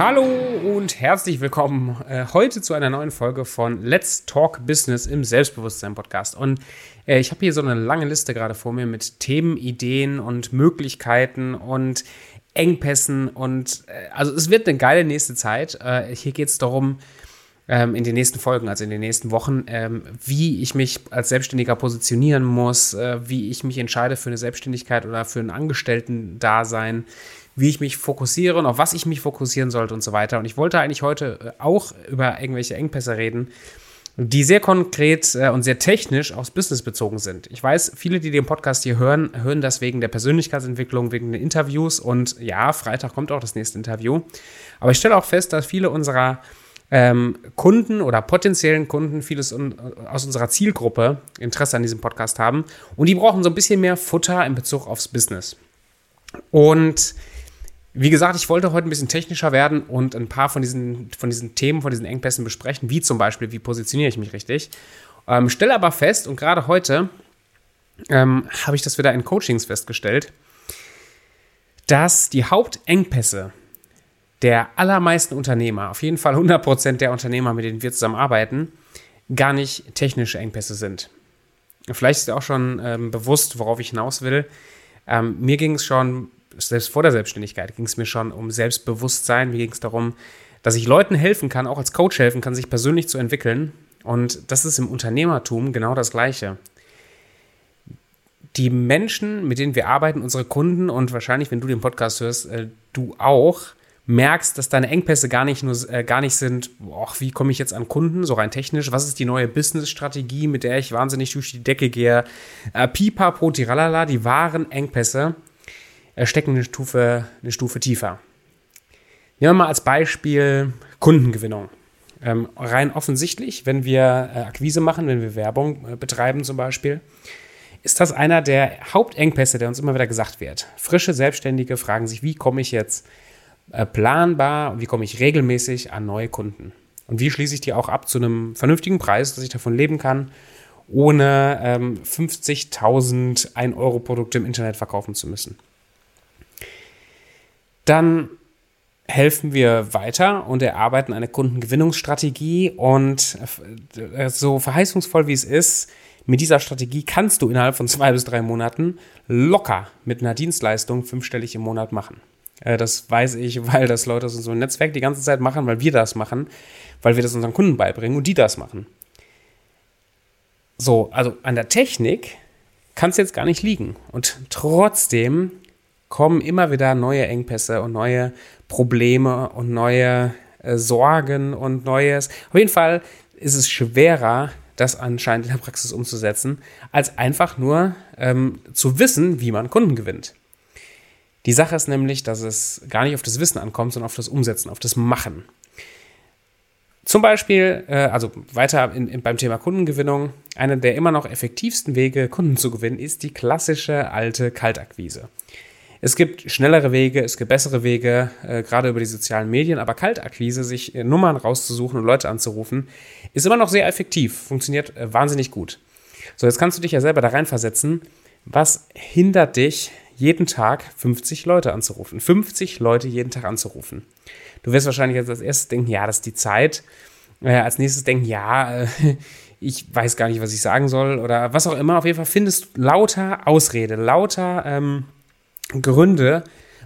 Hallo und herzlich willkommen äh, heute zu einer neuen Folge von Let's Talk Business im Selbstbewusstsein Podcast. Und äh, ich habe hier so eine lange Liste gerade vor mir mit Themen, Ideen und Möglichkeiten und Engpässen und äh, also es wird eine geile nächste Zeit. Äh, hier geht es darum, ähm, in den nächsten Folgen, also in den nächsten Wochen, ähm, wie ich mich als Selbstständiger positionieren muss, äh, wie ich mich entscheide für eine Selbstständigkeit oder für ein Angestellten-Dasein, wie ich mich fokussiere und auf was ich mich fokussieren sollte und so weiter. Und ich wollte eigentlich heute äh, auch über irgendwelche Engpässe reden, die sehr konkret äh, und sehr technisch aufs Business bezogen sind. Ich weiß, viele, die den Podcast hier hören, hören das wegen der Persönlichkeitsentwicklung, wegen den Interviews und ja, Freitag kommt auch das nächste Interview. Aber ich stelle auch fest, dass viele unserer ähm, Kunden oder potenziellen Kunden vieles un aus unserer Zielgruppe Interesse an diesem Podcast haben und die brauchen so ein bisschen mehr Futter in Bezug aufs Business. Und wie gesagt, ich wollte heute ein bisschen technischer werden und ein paar von diesen, von diesen Themen, von diesen Engpässen besprechen, wie zum Beispiel, wie positioniere ich mich richtig. Ähm, stelle aber fest, und gerade heute ähm, habe ich das wieder in Coachings festgestellt, dass die Hauptengpässe der allermeisten Unternehmer, auf jeden Fall 100% der Unternehmer, mit denen wir zusammenarbeiten, gar nicht technische Engpässe sind. Vielleicht ist dir auch schon ähm, bewusst, worauf ich hinaus will. Ähm, mir ging es schon, selbst vor der Selbstständigkeit, ging es mir schon um Selbstbewusstsein. Mir ging es darum, dass ich Leuten helfen kann, auch als Coach helfen kann, sich persönlich zu entwickeln. Und das ist im Unternehmertum genau das Gleiche. Die Menschen, mit denen wir arbeiten, unsere Kunden und wahrscheinlich, wenn du den Podcast hörst, äh, du auch, merkst, dass deine Engpässe gar nicht nur äh, gar nicht sind, boah, wie komme ich jetzt an Kunden, so rein technisch, was ist die neue Business-Strategie, mit der ich wahnsinnig durch die Decke gehe, äh, pipapo, tiralala, die wahren Engpässe stecken eine Stufe, eine Stufe tiefer. Nehmen wir mal als Beispiel Kundengewinnung. Ähm, rein offensichtlich, wenn wir äh, Akquise machen, wenn wir Werbung äh, betreiben zum Beispiel, ist das einer der Hauptengpässe, der uns immer wieder gesagt wird. Frische Selbstständige fragen sich, wie komme ich jetzt äh, planbar und wie komme ich regelmäßig an neue Kunden? Und wie schließe ich die auch ab zu einem vernünftigen Preis, dass ich davon leben kann, ohne ähm, 50.000 1-Euro-Produkte im Internet verkaufen zu müssen? Dann helfen wir weiter und erarbeiten eine Kundengewinnungsstrategie und äh, so verheißungsvoll wie es ist, mit dieser Strategie kannst du innerhalb von zwei bis drei Monaten locker mit einer Dienstleistung fünfstellig im Monat machen. Äh, das weiß ich, weil das Leute aus unserem Netzwerk die ganze Zeit machen, weil wir das machen, weil wir das unseren Kunden beibringen und die das machen. So, also an der Technik kann es jetzt gar nicht liegen. Und trotzdem kommen immer wieder neue Engpässe und neue Probleme und neue äh, Sorgen und Neues. Auf jeden Fall ist es schwerer, das anscheinend in der Praxis umzusetzen, als einfach nur ähm, zu wissen, wie man Kunden gewinnt. Die Sache ist nämlich, dass es gar nicht auf das Wissen ankommt, sondern auf das Umsetzen, auf das Machen. Zum Beispiel, äh, also weiter in, in, beim Thema Kundengewinnung, einer der immer noch effektivsten Wege, Kunden zu gewinnen, ist die klassische alte Kaltakquise. Es gibt schnellere Wege, es gibt bessere Wege, äh, gerade über die sozialen Medien, aber Kaltakquise, sich äh, Nummern rauszusuchen und Leute anzurufen, ist immer noch sehr effektiv, funktioniert äh, wahnsinnig gut. So, jetzt kannst du dich ja selber da reinversetzen. Was hindert dich, jeden Tag 50 Leute anzurufen. 50 Leute jeden Tag anzurufen. Du wirst wahrscheinlich als erstes denken, ja, das ist die Zeit. Äh, als nächstes denken, ja, äh, ich weiß gar nicht, was ich sagen soll oder was auch immer. Auf jeden Fall findest du lauter Ausrede, lauter ähm, Gründe,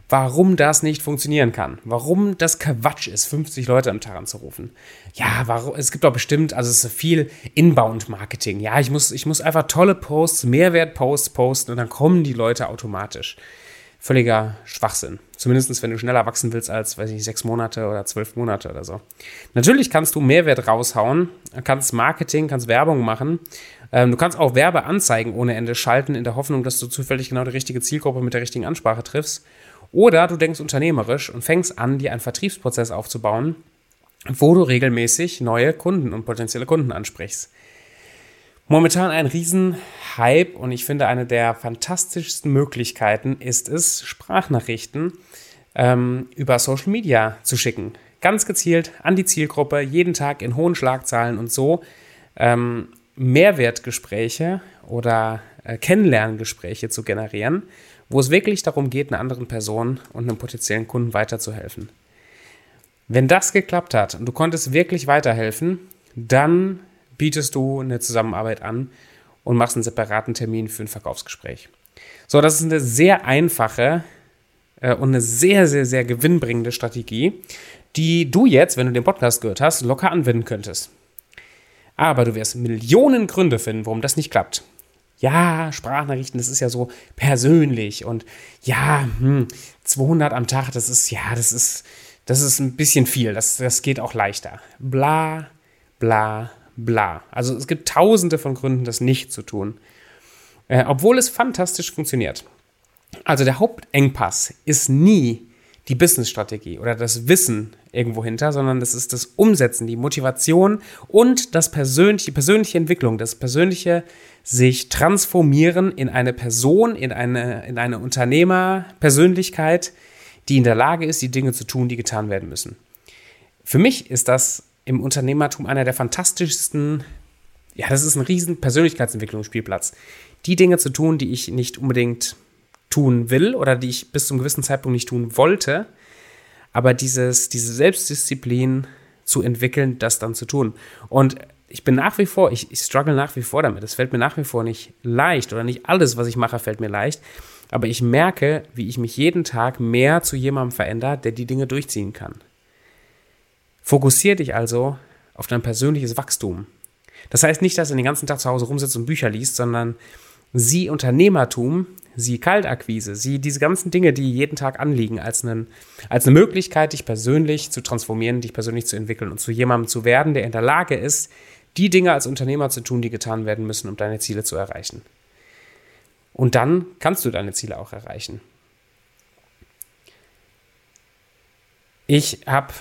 warum das nicht funktionieren kann. Warum das Quatsch ist, 50 Leute am Tag anzurufen. Ja, warum, es gibt doch bestimmt, also es ist viel Inbound-Marketing. Ja, ich muss, ich muss einfach tolle Posts, Mehrwert-Posts posten und dann kommen die Leute automatisch. Völliger Schwachsinn. Zumindest wenn du schneller wachsen willst als, weiß ich sechs Monate oder zwölf Monate oder so. Natürlich kannst du Mehrwert raushauen, kannst Marketing, kannst Werbung machen. Ähm, du kannst auch Werbeanzeigen ohne Ende schalten, in der Hoffnung, dass du zufällig genau die richtige Zielgruppe mit der richtigen Ansprache triffst. Oder du denkst unternehmerisch und fängst an, dir einen Vertriebsprozess aufzubauen, wo du regelmäßig neue Kunden und potenzielle Kunden ansprichst. Momentan ein Riesenhype und ich finde, eine der fantastischsten Möglichkeiten ist es, Sprachnachrichten ähm, über Social Media zu schicken. Ganz gezielt an die Zielgruppe, jeden Tag in hohen Schlagzahlen und so ähm, Mehrwertgespräche oder äh, Kennenlerngespräche zu generieren wo es wirklich darum geht, einer anderen Person und einem potenziellen Kunden weiterzuhelfen. Wenn das geklappt hat und du konntest wirklich weiterhelfen, dann bietest du eine Zusammenarbeit an und machst einen separaten Termin für ein Verkaufsgespräch. So, das ist eine sehr einfache äh, und eine sehr, sehr, sehr gewinnbringende Strategie, die du jetzt, wenn du den Podcast gehört hast, locker anwenden könntest. Aber du wirst Millionen Gründe finden, warum das nicht klappt. Ja, Sprachnachrichten, das ist ja so persönlich und ja, hm, 200 am Tag, das ist, ja, das ist, das ist ein bisschen viel, das, das geht auch leichter. Bla, bla, bla. Also es gibt tausende von Gründen, das nicht zu tun. Äh, obwohl es fantastisch funktioniert. Also der Hauptengpass ist nie die Businessstrategie oder das Wissen irgendwo hinter, sondern das ist das Umsetzen, die Motivation und das persönliche, persönliche Entwicklung, das persönliche sich transformieren in eine Person, in eine, in eine Unternehmerpersönlichkeit, die in der Lage ist, die Dinge zu tun, die getan werden müssen. Für mich ist das im Unternehmertum einer der fantastischsten, ja, das ist ein riesen Persönlichkeitsentwicklungsspielplatz. Die Dinge zu tun, die ich nicht unbedingt tun will oder die ich bis zum gewissen Zeitpunkt nicht tun wollte, aber dieses, diese Selbstdisziplin zu entwickeln, das dann zu tun. Und ich bin nach wie vor, ich, ich struggle nach wie vor damit. Es fällt mir nach wie vor nicht leicht oder nicht alles, was ich mache, fällt mir leicht. Aber ich merke, wie ich mich jeden Tag mehr zu jemandem verändere, der die Dinge durchziehen kann. Fokussier dich also auf dein persönliches Wachstum. Das heißt nicht, dass du den ganzen Tag zu Hause rumsitzt und Bücher liest, sondern sieh Unternehmertum, sieh Kaltakquise, sieh diese ganzen Dinge, die jeden Tag anliegen, als, einen, als eine Möglichkeit, dich persönlich zu transformieren, dich persönlich zu entwickeln und zu jemandem zu werden, der in der Lage ist, die Dinge als Unternehmer zu tun, die getan werden müssen, um deine Ziele zu erreichen. Und dann kannst du deine Ziele auch erreichen. Ich habe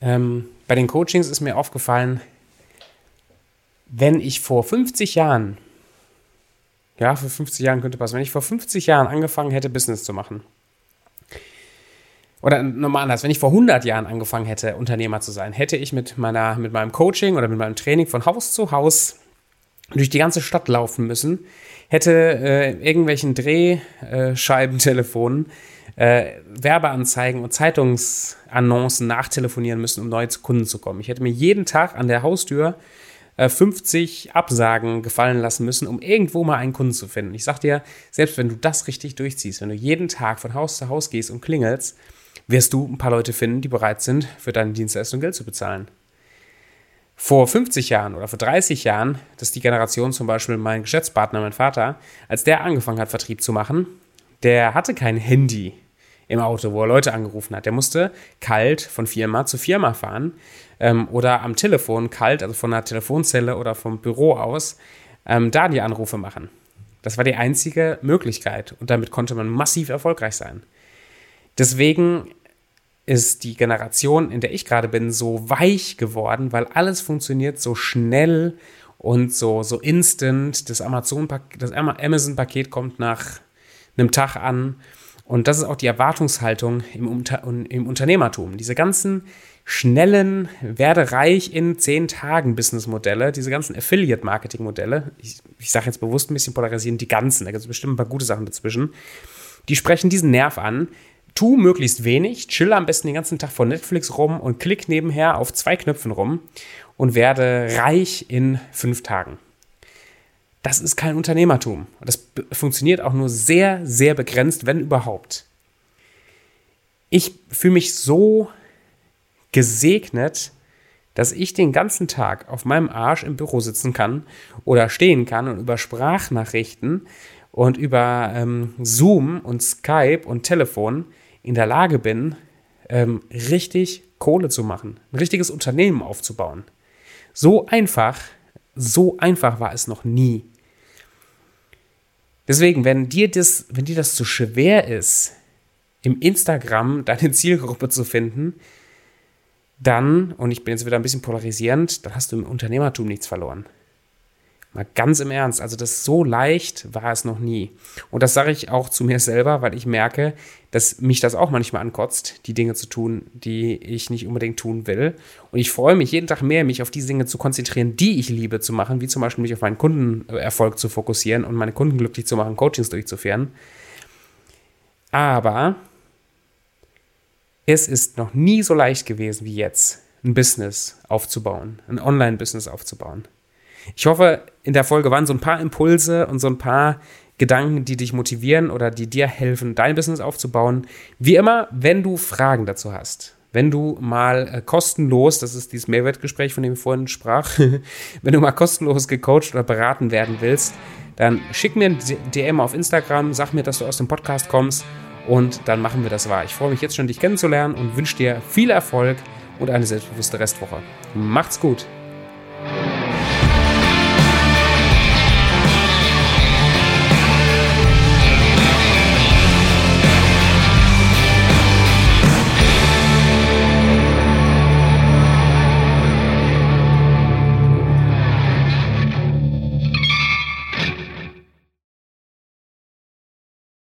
ähm, bei den Coachings ist mir aufgefallen, wenn ich vor 50 Jahren, ja, vor 50 Jahren könnte passen, wenn ich vor 50 Jahren angefangen hätte, Business zu machen, oder normal anders, wenn ich vor 100 Jahren angefangen hätte, Unternehmer zu sein, hätte ich mit, meiner, mit meinem Coaching oder mit meinem Training von Haus zu Haus durch die ganze Stadt laufen müssen, hätte äh, irgendwelchen Drehscheibentelefonen äh, Werbeanzeigen und Zeitungsannoncen nachtelefonieren müssen, um neue Kunden zu kommen. Ich hätte mir jeden Tag an der Haustür äh, 50 Absagen gefallen lassen müssen, um irgendwo mal einen Kunden zu finden. Ich sag dir, selbst wenn du das richtig durchziehst, wenn du jeden Tag von Haus zu Haus gehst und klingelst, wirst du ein paar Leute finden, die bereit sind, für deine Dienstleistung Geld zu bezahlen. Vor 50 Jahren oder vor 30 Jahren, das ist die Generation zum Beispiel mein Geschäftspartner, mein Vater, als der angefangen hat, Vertrieb zu machen, der hatte kein Handy im Auto, wo er Leute angerufen hat. Der musste kalt von Firma zu Firma fahren ähm, oder am Telefon kalt, also von einer Telefonzelle oder vom Büro aus, ähm, da die Anrufe machen. Das war die einzige Möglichkeit und damit konnte man massiv erfolgreich sein. Deswegen ist die Generation, in der ich gerade bin, so weich geworden, weil alles funktioniert so schnell und so, so instant. Das Amazon-Paket, das Amazon-Paket kommt nach einem Tag an. Und das ist auch die Erwartungshaltung im, Unter im Unternehmertum. Diese ganzen schnellen, werde reich in zehn Tagen Business-Modelle, diese ganzen Affiliate-Marketing-Modelle, ich, ich sage jetzt bewusst ein bisschen polarisieren, die ganzen, da gibt es bestimmt ein paar gute Sachen dazwischen, die sprechen diesen Nerv an, tu möglichst wenig, chill am besten den ganzen Tag vor Netflix rum und klick nebenher auf zwei Knöpfen rum und werde reich in fünf Tagen. Das ist kein Unternehmertum. Das funktioniert auch nur sehr, sehr begrenzt, wenn überhaupt. Ich fühle mich so gesegnet, dass ich den ganzen Tag auf meinem Arsch im Büro sitzen kann oder stehen kann und über Sprachnachrichten und über ähm, Zoom und Skype und Telefon in der Lage bin, ähm, richtig Kohle zu machen, ein richtiges Unternehmen aufzubauen. So einfach, so einfach war es noch nie. Deswegen, wenn dir das, wenn dir das zu schwer ist, im Instagram deine Zielgruppe zu finden, dann, und ich bin jetzt wieder ein bisschen polarisierend, dann hast du im Unternehmertum nichts verloren. Mal ganz im Ernst, also das so leicht war es noch nie. Und das sage ich auch zu mir selber, weil ich merke, dass mich das auch manchmal ankotzt, die Dinge zu tun, die ich nicht unbedingt tun will. Und ich freue mich jeden Tag mehr, mich auf die Dinge zu konzentrieren, die ich liebe zu machen, wie zum Beispiel mich auf meinen Kundenerfolg zu fokussieren und meine Kunden glücklich zu machen, Coachings durchzuführen. Aber Es ist noch nie so leicht gewesen wie jetzt, ein Business aufzubauen, ein Online-Business aufzubauen. Ich hoffe, in der Folge waren so ein paar Impulse und so ein paar Gedanken, die dich motivieren oder die dir helfen, dein Business aufzubauen. Wie immer, wenn du Fragen dazu hast, wenn du mal äh, kostenlos, das ist dieses Mehrwertgespräch, von dem ich vorhin sprach, wenn du mal kostenlos gecoacht oder beraten werden willst, dann schick mir ein DM auf Instagram, sag mir, dass du aus dem Podcast kommst und dann machen wir das wahr. Ich freue mich jetzt schon, dich kennenzulernen und wünsche dir viel Erfolg und eine selbstbewusste Restwoche. Macht's gut!